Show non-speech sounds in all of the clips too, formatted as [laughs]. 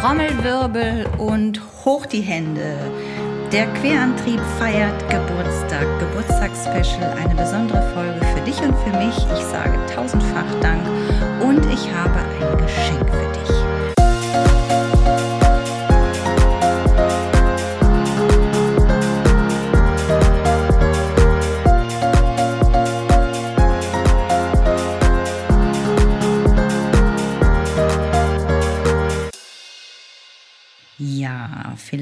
Trommelwirbel und hoch die Hände. Der Querantrieb feiert Geburtstag, Geburtstagsspecial, eine besondere Folge für dich und für mich. Ich sage tausendfach Dank und ich habe ein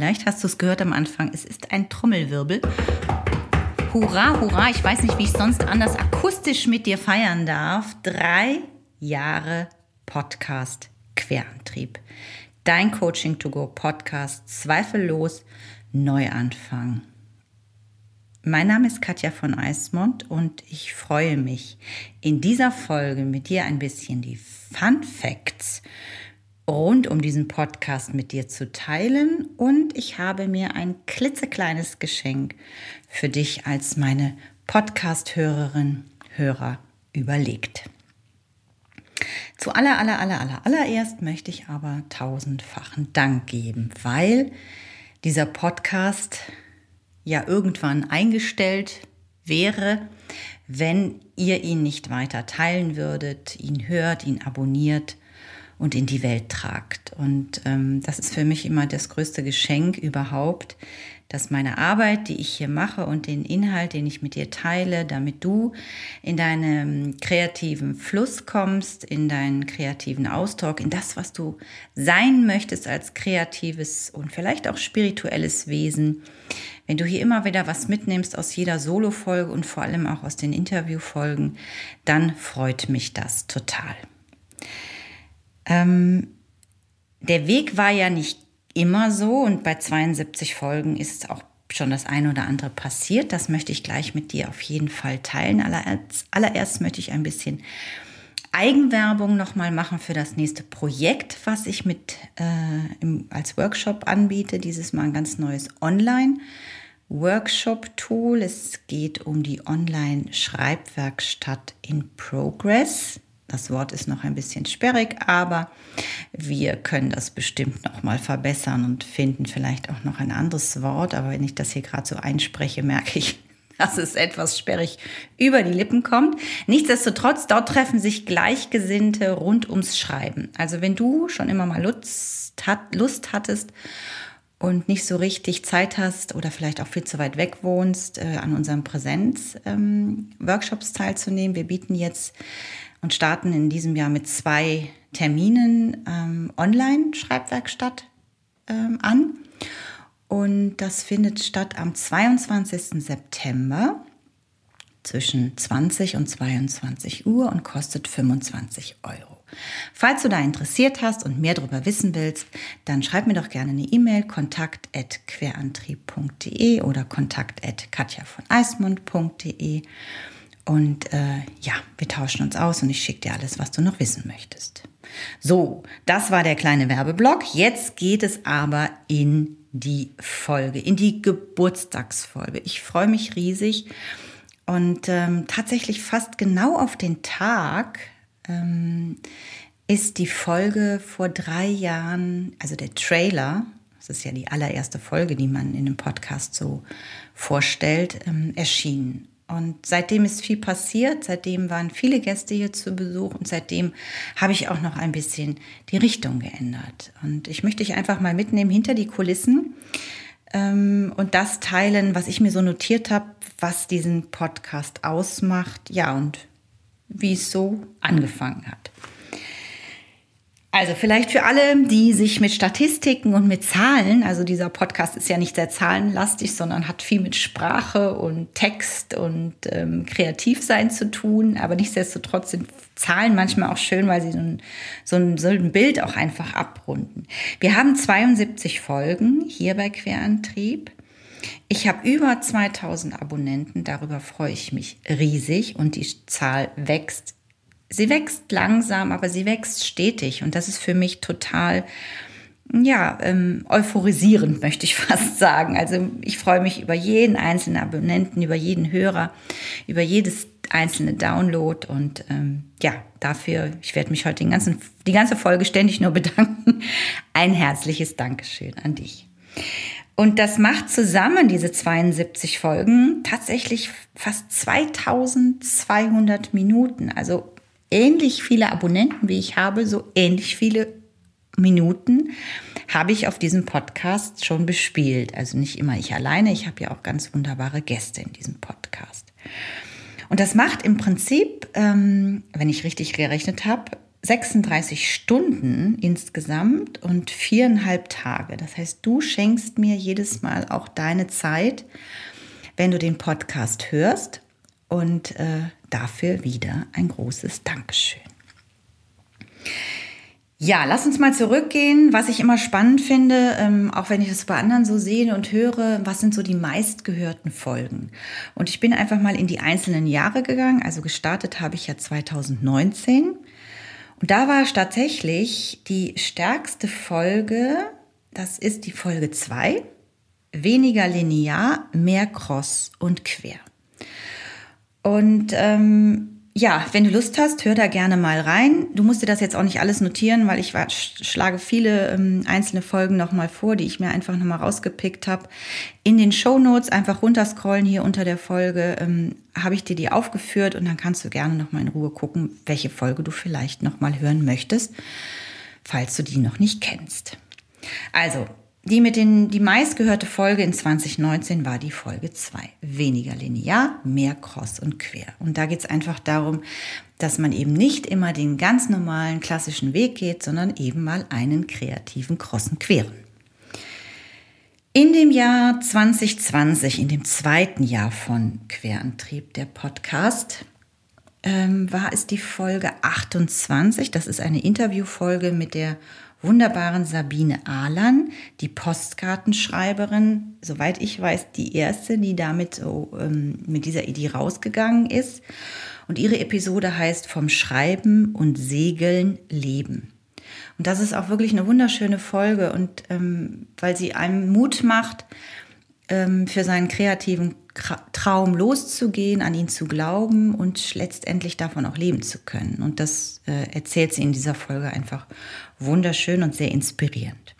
vielleicht hast du es gehört am Anfang. Es ist ein Trommelwirbel. Hurra, hurra. Ich weiß nicht, wie ich sonst anders akustisch mit dir feiern darf. Drei Jahre Podcast Querantrieb. Dein Coaching to Go Podcast. Zweifellos Neuanfang. Mein Name ist Katja von Eismond und ich freue mich, in dieser Folge mit dir ein bisschen die Fun Facts rund um diesen Podcast mit dir zu teilen und ich habe mir ein klitzekleines Geschenk für dich als meine Podcast-Hörerin, Hörer überlegt. Zu aller, aller, aller, aller, allererst möchte ich aber tausendfachen Dank geben, weil dieser Podcast ja irgendwann eingestellt wäre, wenn ihr ihn nicht weiter teilen würdet, ihn hört, ihn abonniert und in die Welt tragt. Und ähm, das ist für mich immer das größte Geschenk überhaupt, dass meine Arbeit, die ich hier mache und den Inhalt, den ich mit dir teile, damit du in deinen kreativen Fluss kommst, in deinen kreativen Ausdruck, in das, was du sein möchtest als kreatives und vielleicht auch spirituelles Wesen. Wenn du hier immer wieder was mitnimmst aus jeder Solo-Folge und vor allem auch aus den Interviewfolgen, dann freut mich das total. Ähm, der Weg war ja nicht immer so und bei 72 Folgen ist auch schon das eine oder andere passiert. Das möchte ich gleich mit dir auf jeden Fall teilen. Allererst, allererst möchte ich ein bisschen Eigenwerbung nochmal machen für das nächste Projekt, was ich mit äh, im, als Workshop anbiete. Dieses Mal ein ganz neues Online-Workshop-Tool. Es geht um die Online-Schreibwerkstatt in Progress. Das Wort ist noch ein bisschen sperrig, aber wir können das bestimmt noch mal verbessern und finden vielleicht auch noch ein anderes Wort. Aber wenn ich das hier gerade so einspreche, merke ich, [laughs] dass es etwas sperrig über die Lippen kommt. Nichtsdestotrotz, dort treffen sich Gleichgesinnte rund ums Schreiben. Also wenn du schon immer mal Lust, hat, Lust hattest und nicht so richtig Zeit hast oder vielleicht auch viel zu weit weg wohnst, äh, an unseren Präsenz-Workshops ähm, teilzunehmen. Wir bieten jetzt und starten in diesem Jahr mit zwei Terminen ähm, Online-Schreibwerkstatt ähm, an. Und das findet statt am 22. September zwischen 20 und 22 Uhr und kostet 25 Euro. Falls du da interessiert hast und mehr darüber wissen willst, dann schreib mir doch gerne eine E-Mail kontakt@querantrieb.de oder kontakt@katja von eismund.de. Und äh, ja, wir tauschen uns aus und ich schicke dir alles, was du noch wissen möchtest. So, das war der kleine Werbeblock. Jetzt geht es aber in die Folge, in die Geburtstagsfolge. Ich freue mich riesig und ähm, tatsächlich fast genau auf den Tag ähm, ist die Folge vor drei Jahren, also der Trailer, das ist ja die allererste Folge, die man in einem Podcast so vorstellt, ähm, erschienen. Und seitdem ist viel passiert, seitdem waren viele Gäste hier zu Besuch und seitdem habe ich auch noch ein bisschen die Richtung geändert. Und ich möchte dich einfach mal mitnehmen hinter die Kulissen ähm, und das teilen, was ich mir so notiert habe, was diesen Podcast ausmacht, ja, und wie es so angefangen hat. Also vielleicht für alle, die sich mit Statistiken und mit Zahlen, also dieser Podcast ist ja nicht sehr zahlenlastig, sondern hat viel mit Sprache und Text und ähm, Kreativsein zu tun, aber nichtsdestotrotz sind Zahlen manchmal auch schön, weil sie so ein, so ein, so ein Bild auch einfach abrunden. Wir haben 72 Folgen hier bei Querantrieb. Ich habe über 2000 Abonnenten, darüber freue ich mich riesig und die Zahl wächst sie wächst langsam, aber sie wächst stetig. Und das ist für mich total, ja, ähm, euphorisierend, [laughs] möchte ich fast sagen. Also ich freue mich über jeden einzelnen Abonnenten, über jeden Hörer, über jedes einzelne Download. Und ähm, ja, dafür, ich werde mich heute den ganzen, die ganze Folge ständig nur [laughs] bedanken. Ein herzliches Dankeschön an dich. Und das macht zusammen, diese 72 Folgen, tatsächlich fast 2200 Minuten. Also ähnlich viele Abonnenten, wie ich habe, so ähnlich viele Minuten habe ich auf diesem Podcast schon bespielt. Also nicht immer ich alleine, ich habe ja auch ganz wunderbare Gäste in diesem Podcast. Und das macht im Prinzip, ähm, wenn ich richtig gerechnet habe, 36 Stunden insgesamt und viereinhalb Tage. Das heißt, du schenkst mir jedes Mal auch deine Zeit, wenn du den Podcast hörst. Und äh, dafür wieder ein großes Dankeschön. Ja, lass uns mal zurückgehen. Was ich immer spannend finde, ähm, auch wenn ich das bei anderen so sehe und höre, was sind so die meistgehörten Folgen? Und ich bin einfach mal in die einzelnen Jahre gegangen. Also gestartet habe ich ja 2019. Und da war tatsächlich die stärkste Folge, das ist die Folge 2, weniger linear, mehr cross und quer. Und ähm, ja, wenn du Lust hast, hör da gerne mal rein. Du musst dir das jetzt auch nicht alles notieren, weil ich schlage viele ähm, einzelne Folgen nochmal vor, die ich mir einfach nochmal rausgepickt habe. In den Show Notes einfach runterscrollen hier unter der Folge ähm, habe ich dir die aufgeführt und dann kannst du gerne nochmal in Ruhe gucken, welche Folge du vielleicht nochmal hören möchtest, falls du die noch nicht kennst. Also, die mit den, die meistgehörte Folge in 2019 war die Folge 2. Weniger linear, mehr cross und quer. Und da geht es einfach darum, dass man eben nicht immer den ganz normalen klassischen Weg geht, sondern eben mal einen kreativen crossen queren. In dem Jahr 2020, in dem zweiten Jahr von Querantrieb, der Podcast, ähm, war es die Folge 28. Das ist eine Interviewfolge mit der wunderbaren Sabine Ahlan, die Postkartenschreiberin, soweit ich weiß, die erste, die damit so ähm, mit dieser Idee rausgegangen ist. Und ihre Episode heißt Vom Schreiben und Segeln leben. Und das ist auch wirklich eine wunderschöne Folge und ähm, weil sie einem Mut macht, ähm, für seinen kreativen Traum loszugehen, an ihn zu glauben und letztendlich davon auch leben zu können. Und das äh, erzählt sie in dieser Folge einfach wunderschön und sehr inspirierend.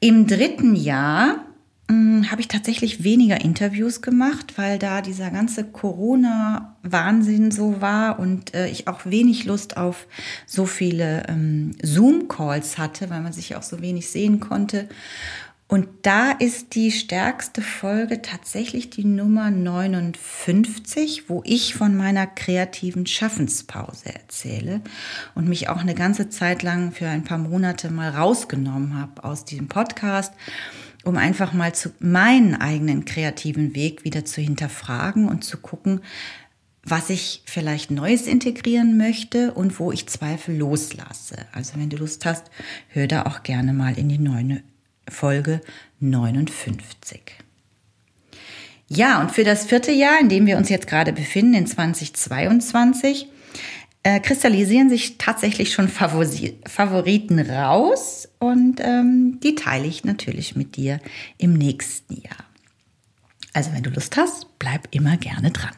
Im dritten Jahr hm, habe ich tatsächlich weniger Interviews gemacht, weil da dieser ganze Corona-Wahnsinn so war und äh, ich auch wenig Lust auf so viele ähm, Zoom-Calls hatte, weil man sich auch so wenig sehen konnte. Und da ist die stärkste Folge tatsächlich die Nummer 59, wo ich von meiner kreativen Schaffenspause erzähle und mich auch eine ganze Zeit lang für ein paar Monate mal rausgenommen habe aus diesem Podcast, um einfach mal zu meinen eigenen kreativen Weg wieder zu hinterfragen und zu gucken, was ich vielleicht Neues integrieren möchte und wo ich Zweifel loslasse. Also wenn du Lust hast, hör da auch gerne mal in die neue Folge 59. Ja, und für das vierte Jahr, in dem wir uns jetzt gerade befinden, in 2022, äh, kristallisieren sich tatsächlich schon Favori Favoriten raus und ähm, die teile ich natürlich mit dir im nächsten Jahr. Also wenn du Lust hast, bleib immer gerne dran.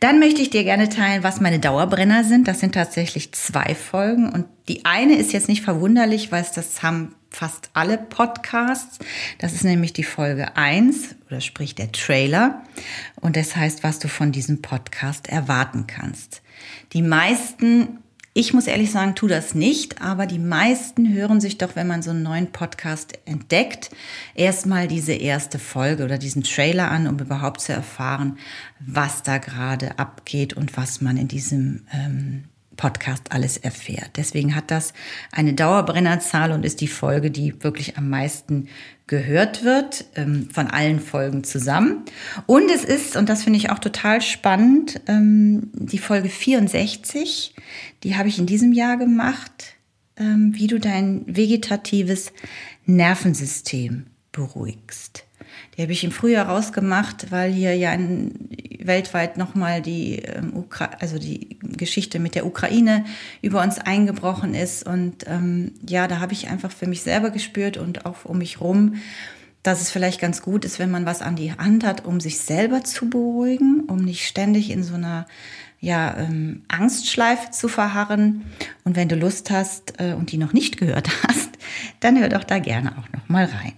Dann möchte ich dir gerne teilen, was meine Dauerbrenner sind. Das sind tatsächlich zwei Folgen und die eine ist jetzt nicht verwunderlich, weil es das haben fast alle Podcasts. Das ist nämlich die Folge 1 oder sprich der Trailer. Und das heißt, was du von diesem Podcast erwarten kannst. Die meisten, ich muss ehrlich sagen, tu das nicht, aber die meisten hören sich doch, wenn man so einen neuen Podcast entdeckt, erstmal diese erste Folge oder diesen Trailer an, um überhaupt zu erfahren, was da gerade abgeht und was man in diesem ähm, Podcast alles erfährt. Deswegen hat das eine Dauerbrennerzahl und ist die Folge, die wirklich am meisten gehört wird ähm, von allen Folgen zusammen. Und es ist, und das finde ich auch total spannend, ähm, die Folge 64, die habe ich in diesem Jahr gemacht, ähm, wie du dein vegetatives Nervensystem beruhigst. Die habe ich im Frühjahr rausgemacht, weil hier ja in, weltweit nochmal die, ähm, also die Geschichte mit der Ukraine über uns eingebrochen ist. Und ähm, ja, da habe ich einfach für mich selber gespürt und auch um mich rum, dass es vielleicht ganz gut ist, wenn man was an die Hand hat, um sich selber zu beruhigen, um nicht ständig in so einer ja, ähm, Angstschleife zu verharren. Und wenn du Lust hast äh, und die noch nicht gehört [laughs] hast, dann hör doch da gerne auch noch mal rein.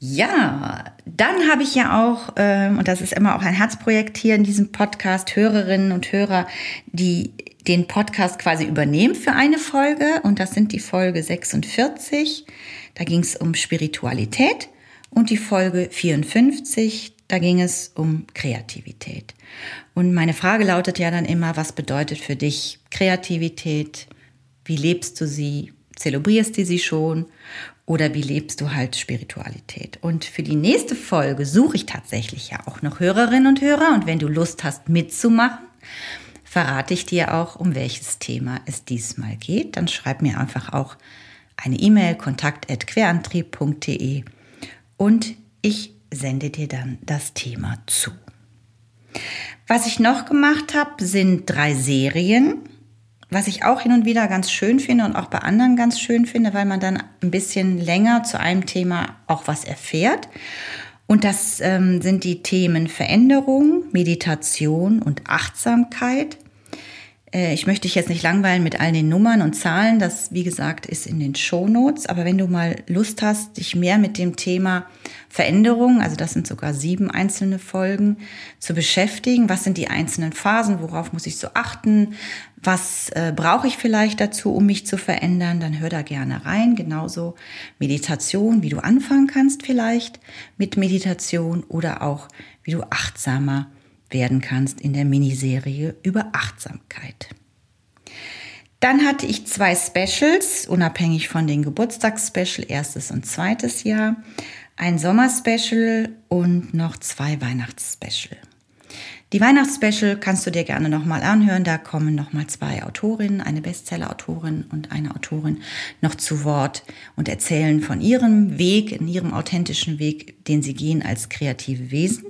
Ja, dann habe ich ja auch, ähm, und das ist immer auch ein Herzprojekt hier in diesem Podcast, Hörerinnen und Hörer, die den Podcast quasi übernehmen für eine Folge. Und das sind die Folge 46. Da ging es um Spiritualität. Und die Folge 54, da ging es um Kreativität. Und meine Frage lautet ja dann immer, was bedeutet für dich Kreativität? Wie lebst du sie? Zelebrierst du sie schon? Oder wie lebst du halt Spiritualität? Und für die nächste Folge suche ich tatsächlich ja auch noch Hörerinnen und Hörer. Und wenn du Lust hast mitzumachen, verrate ich dir auch, um welches Thema es diesmal geht. Dann schreib mir einfach auch eine E-Mail, kontakt.querantrieb.de und ich sende dir dann das Thema zu. Was ich noch gemacht habe, sind drei Serien, was ich auch hin und wieder ganz schön finde und auch bei anderen ganz schön finde, weil man dann ein bisschen länger zu einem Thema auch was erfährt. Und das ähm, sind die Themen Veränderung, Meditation und Achtsamkeit. Äh, ich möchte dich jetzt nicht langweilen mit all den Nummern und Zahlen. Das, wie gesagt, ist in den Shownotes. Aber wenn du mal Lust hast, dich mehr mit dem Thema Veränderung, also das sind sogar sieben einzelne Folgen, zu beschäftigen. Was sind die einzelnen Phasen? Worauf muss ich so achten? Was äh, brauche ich vielleicht dazu, um mich zu verändern? Dann hör da gerne rein. Genauso Meditation, wie du anfangen kannst vielleicht mit Meditation oder auch wie du achtsamer werden kannst in der Miniserie über Achtsamkeit. Dann hatte ich zwei Specials, unabhängig von den Geburtstagsspecial, erstes und zweites Jahr, ein Sommerspecial und noch zwei Weihnachtsspecial. Die Weihnachtsspecial kannst du dir gerne nochmal anhören. Da kommen nochmal zwei Autorinnen, eine Bestsellerautorin und eine Autorin noch zu Wort und erzählen von ihrem Weg, in ihrem authentischen Weg, den sie gehen als kreative Wesen.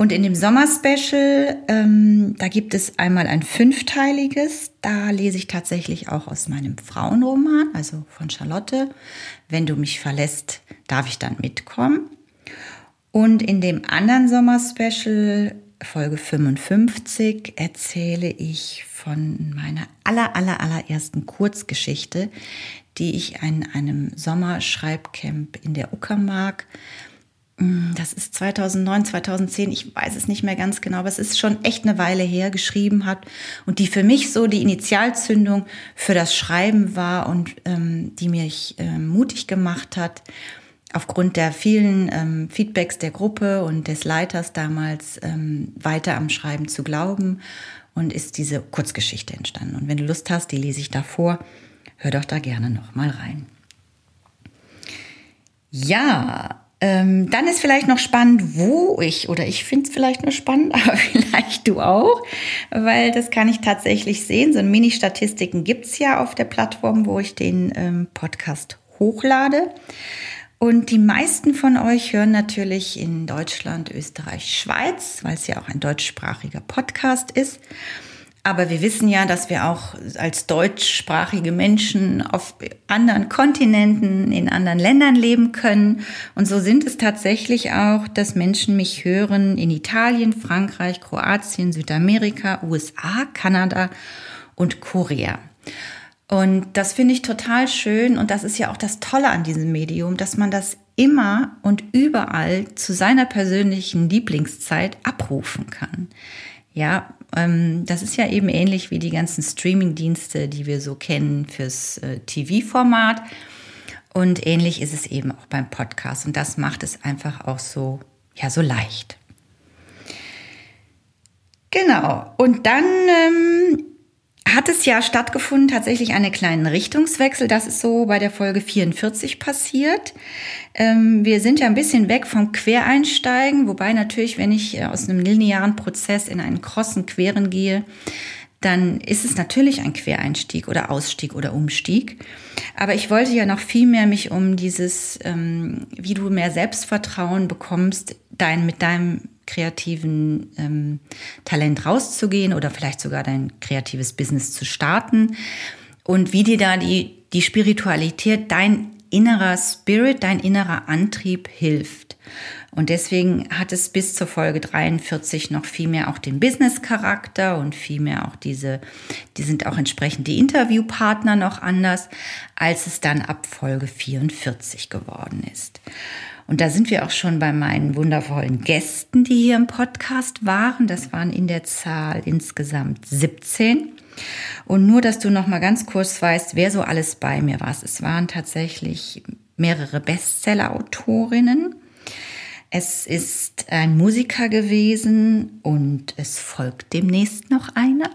Und in dem Sommerspecial, ähm, da gibt es einmal ein fünfteiliges. Da lese ich tatsächlich auch aus meinem Frauenroman, also von Charlotte. Wenn du mich verlässt, darf ich dann mitkommen. Und in dem anderen Sommerspecial, Folge 55, erzähle ich von meiner aller, aller, allerersten Kurzgeschichte, die ich an einem Sommerschreibcamp in der Uckermark das ist 2009, 2010, ich weiß es nicht mehr ganz genau, aber es ist schon echt eine Weile her, geschrieben hat und die für mich so die Initialzündung für das Schreiben war und ähm, die mich ähm, mutig gemacht hat, aufgrund der vielen ähm, Feedbacks der Gruppe und des Leiters damals ähm, weiter am Schreiben zu glauben und ist diese Kurzgeschichte entstanden. Und wenn du Lust hast, die lese ich davor, hör doch da gerne noch mal rein. Ja, ähm, dann ist vielleicht noch spannend, wo ich, oder ich finde es vielleicht nur spannend, [laughs] aber vielleicht du auch, weil das kann ich tatsächlich sehen. So Mini-Statistiken gibt es ja auf der Plattform, wo ich den ähm, Podcast hochlade. Und die meisten von euch hören natürlich in Deutschland, Österreich, Schweiz, weil es ja auch ein deutschsprachiger Podcast ist. Aber wir wissen ja, dass wir auch als deutschsprachige Menschen auf anderen Kontinenten, in anderen Ländern leben können. Und so sind es tatsächlich auch, dass Menschen mich hören in Italien, Frankreich, Kroatien, Südamerika, USA, Kanada und Korea. Und das finde ich total schön. Und das ist ja auch das Tolle an diesem Medium, dass man das immer und überall zu seiner persönlichen Lieblingszeit abrufen kann. Ja, ähm, das ist ja eben ähnlich wie die ganzen Streaming-Dienste, die wir so kennen fürs äh, TV-Format. Und ähnlich ist es eben auch beim Podcast. Und das macht es einfach auch so, ja, so leicht. Genau. Und dann ähm, hat es ja stattgefunden, tatsächlich einen kleinen Richtungswechsel. Das ist so bei der Folge 44 passiert. Ähm, wir sind ja ein bisschen weg vom Quereinsteigen, wobei natürlich, wenn ich äh, aus einem linearen Prozess in einen krossen Queren gehe, dann ist es natürlich ein Quereinstieg oder Ausstieg oder Umstieg. Aber ich wollte ja noch viel mehr mich um dieses, ähm, wie du mehr Selbstvertrauen bekommst, dein, mit deinem kreativen ähm, Talent rauszugehen oder vielleicht sogar dein kreatives Business zu starten und wie dir da die, die Spiritualität, dein innerer Spirit, dein innerer Antrieb hilft. Und deswegen hat es bis zur Folge 43 noch viel mehr auch den Business-Charakter und viel mehr auch diese, die sind auch entsprechend die Interviewpartner noch anders, als es dann ab Folge 44 geworden ist. Und da sind wir auch schon bei meinen wundervollen Gästen, die hier im Podcast waren. Das waren in der Zahl insgesamt 17. Und nur, dass du noch mal ganz kurz weißt, wer so alles bei mir war. Es waren tatsächlich mehrere Bestseller-Autorinnen. Es ist ein Musiker gewesen und es folgt demnächst noch einer.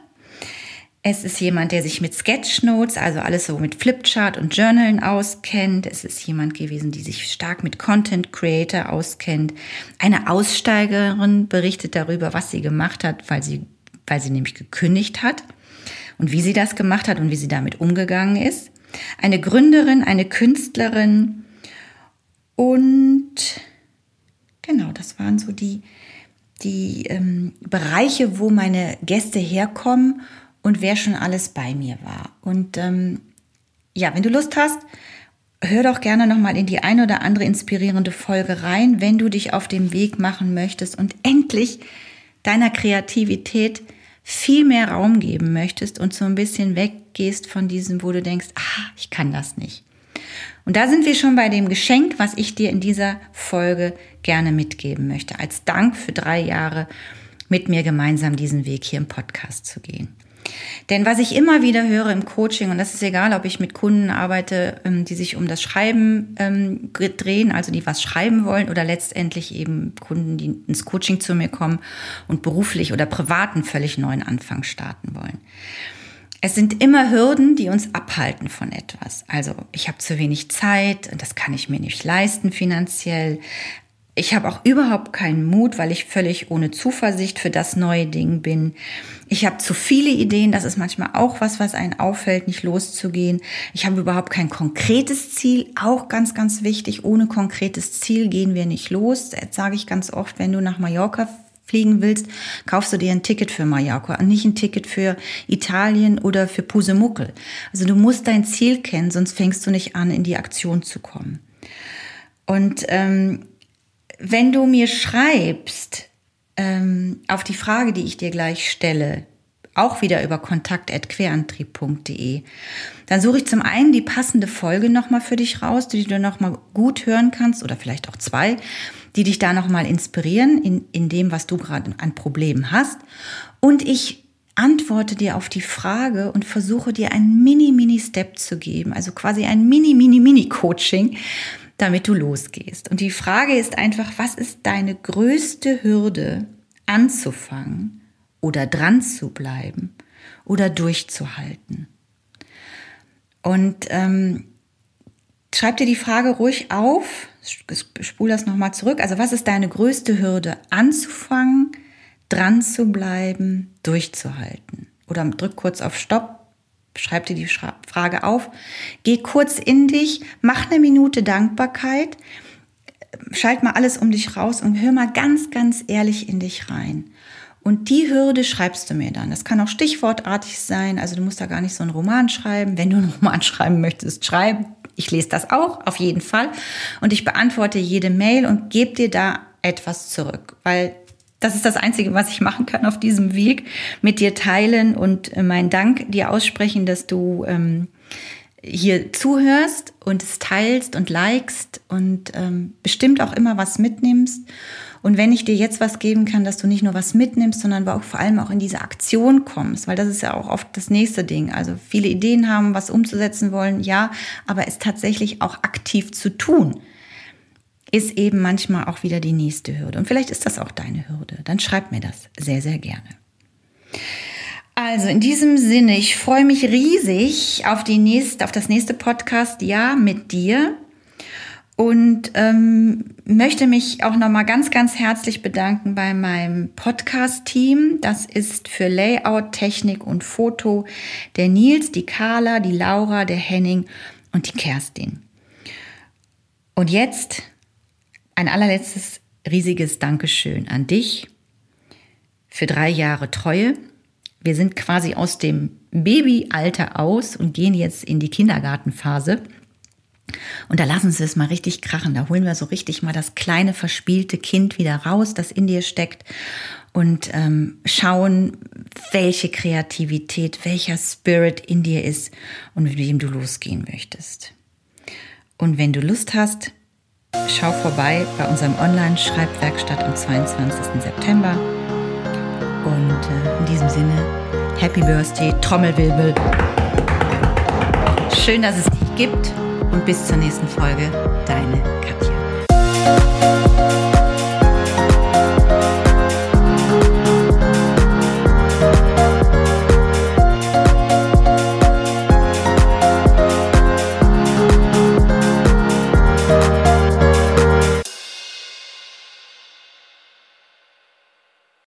Es ist jemand, der sich mit Sketchnotes, also alles so mit Flipchart und Journalen auskennt. Es ist jemand gewesen, die sich stark mit Content Creator auskennt. Eine Aussteigerin berichtet darüber, was sie gemacht hat, weil sie, weil sie nämlich gekündigt hat und wie sie das gemacht hat und wie sie damit umgegangen ist. Eine Gründerin, eine Künstlerin und genau, das waren so die, die ähm, Bereiche, wo meine Gäste herkommen und wer schon alles bei mir war. Und ähm, ja, wenn du Lust hast, hör doch gerne noch mal in die ein oder andere inspirierende Folge rein, wenn du dich auf den Weg machen möchtest und endlich deiner Kreativität viel mehr Raum geben möchtest und so ein bisschen weggehst von diesem, wo du denkst, ah, ich kann das nicht. Und da sind wir schon bei dem Geschenk, was ich dir in dieser Folge gerne mitgeben möchte, als Dank für drei Jahre mit mir gemeinsam diesen Weg hier im Podcast zu gehen. Denn was ich immer wieder höre im Coaching, und das ist egal, ob ich mit Kunden arbeite, ähm, die sich um das Schreiben ähm, drehen, also die was schreiben wollen, oder letztendlich eben Kunden, die ins Coaching zu mir kommen und beruflich oder privat einen völlig neuen Anfang starten wollen. Es sind immer Hürden, die uns abhalten von etwas. Also ich habe zu wenig Zeit, das kann ich mir nicht leisten finanziell. Ich habe auch überhaupt keinen Mut, weil ich völlig ohne Zuversicht für das neue Ding bin. Ich habe zu viele Ideen, das ist manchmal auch was, was einen auffällt, nicht loszugehen. Ich habe überhaupt kein konkretes Ziel, auch ganz, ganz wichtig. Ohne konkretes Ziel gehen wir nicht los. Das sage ich ganz oft, wenn du nach Mallorca fliegen willst, kaufst du dir ein Ticket für Mallorca und nicht ein Ticket für Italien oder für Pusemuckel. Also du musst dein Ziel kennen, sonst fängst du nicht an, in die Aktion zu kommen. Und ähm, wenn du mir schreibst ähm, auf die Frage, die ich dir gleich stelle, auch wieder über kontakt.querantrieb.de. Dann suche ich zum einen die passende Folge nochmal für dich raus, die du nochmal gut hören kannst oder vielleicht auch zwei, die dich da nochmal inspirieren in, in dem, was du gerade an Problemen hast. Und ich antworte dir auf die Frage und versuche dir ein Mini-Mini-Step zu geben, also quasi ein Mini-Mini-Mini-Coaching, damit du losgehst. Und die Frage ist einfach, was ist deine größte Hürde anzufangen oder dran zu bleiben oder durchzuhalten? Und ähm, schreib dir die Frage ruhig auf, spul das nochmal zurück. Also was ist deine größte Hürde anzufangen, dran zu bleiben, durchzuhalten? Oder drück kurz auf Stopp schreib dir die Frage auf, geh kurz in dich, mach eine Minute Dankbarkeit, schalt mal alles um dich raus und hör mal ganz, ganz ehrlich in dich rein. Und die Hürde schreibst du mir dann. Das kann auch stichwortartig sein. Also du musst da gar nicht so einen Roman schreiben. Wenn du einen Roman [laughs] schreiben möchtest, schreib. Ich lese das auch, auf jeden Fall. Und ich beantworte jede Mail und gebe dir da etwas zurück. Weil das ist das Einzige, was ich machen kann auf diesem Weg, mit dir teilen und äh, meinen Dank dir aussprechen, dass du ähm, hier zuhörst und es teilst und likest und ähm, bestimmt auch immer was mitnimmst. Und wenn ich dir jetzt was geben kann, dass du nicht nur was mitnimmst, sondern auch vor allem auch in diese Aktion kommst, weil das ist ja auch oft das nächste Ding. Also viele Ideen haben, was umzusetzen wollen, ja, aber es tatsächlich auch aktiv zu tun ist eben manchmal auch wieder die nächste Hürde. Und vielleicht ist das auch deine Hürde. Dann schreib mir das sehr, sehr gerne. Also in diesem Sinne, ich freue mich riesig auf, die nächste, auf das nächste Podcast-Jahr mit dir und ähm, möchte mich auch nochmal ganz, ganz herzlich bedanken bei meinem Podcast-Team. Das ist für Layout, Technik und Foto der Nils, die Carla, die Laura, der Henning und die Kerstin. Und jetzt ein allerletztes riesiges Dankeschön an dich für drei Jahre Treue. Wir sind quasi aus dem Babyalter aus und gehen jetzt in die Kindergartenphase. Und da lassen Sie es mal richtig krachen. Da holen wir so richtig mal das kleine verspielte Kind wieder raus, das in dir steckt. Und ähm, schauen, welche Kreativität, welcher Spirit in dir ist und mit wem du losgehen möchtest. Und wenn du Lust hast, schau vorbei bei unserem Online-Schreibwerkstatt am 22. September. Und äh, in diesem Sinne, Happy Birthday, Trommelwirbel. Schön, dass es dich gibt und bis zur nächsten Folge. Deine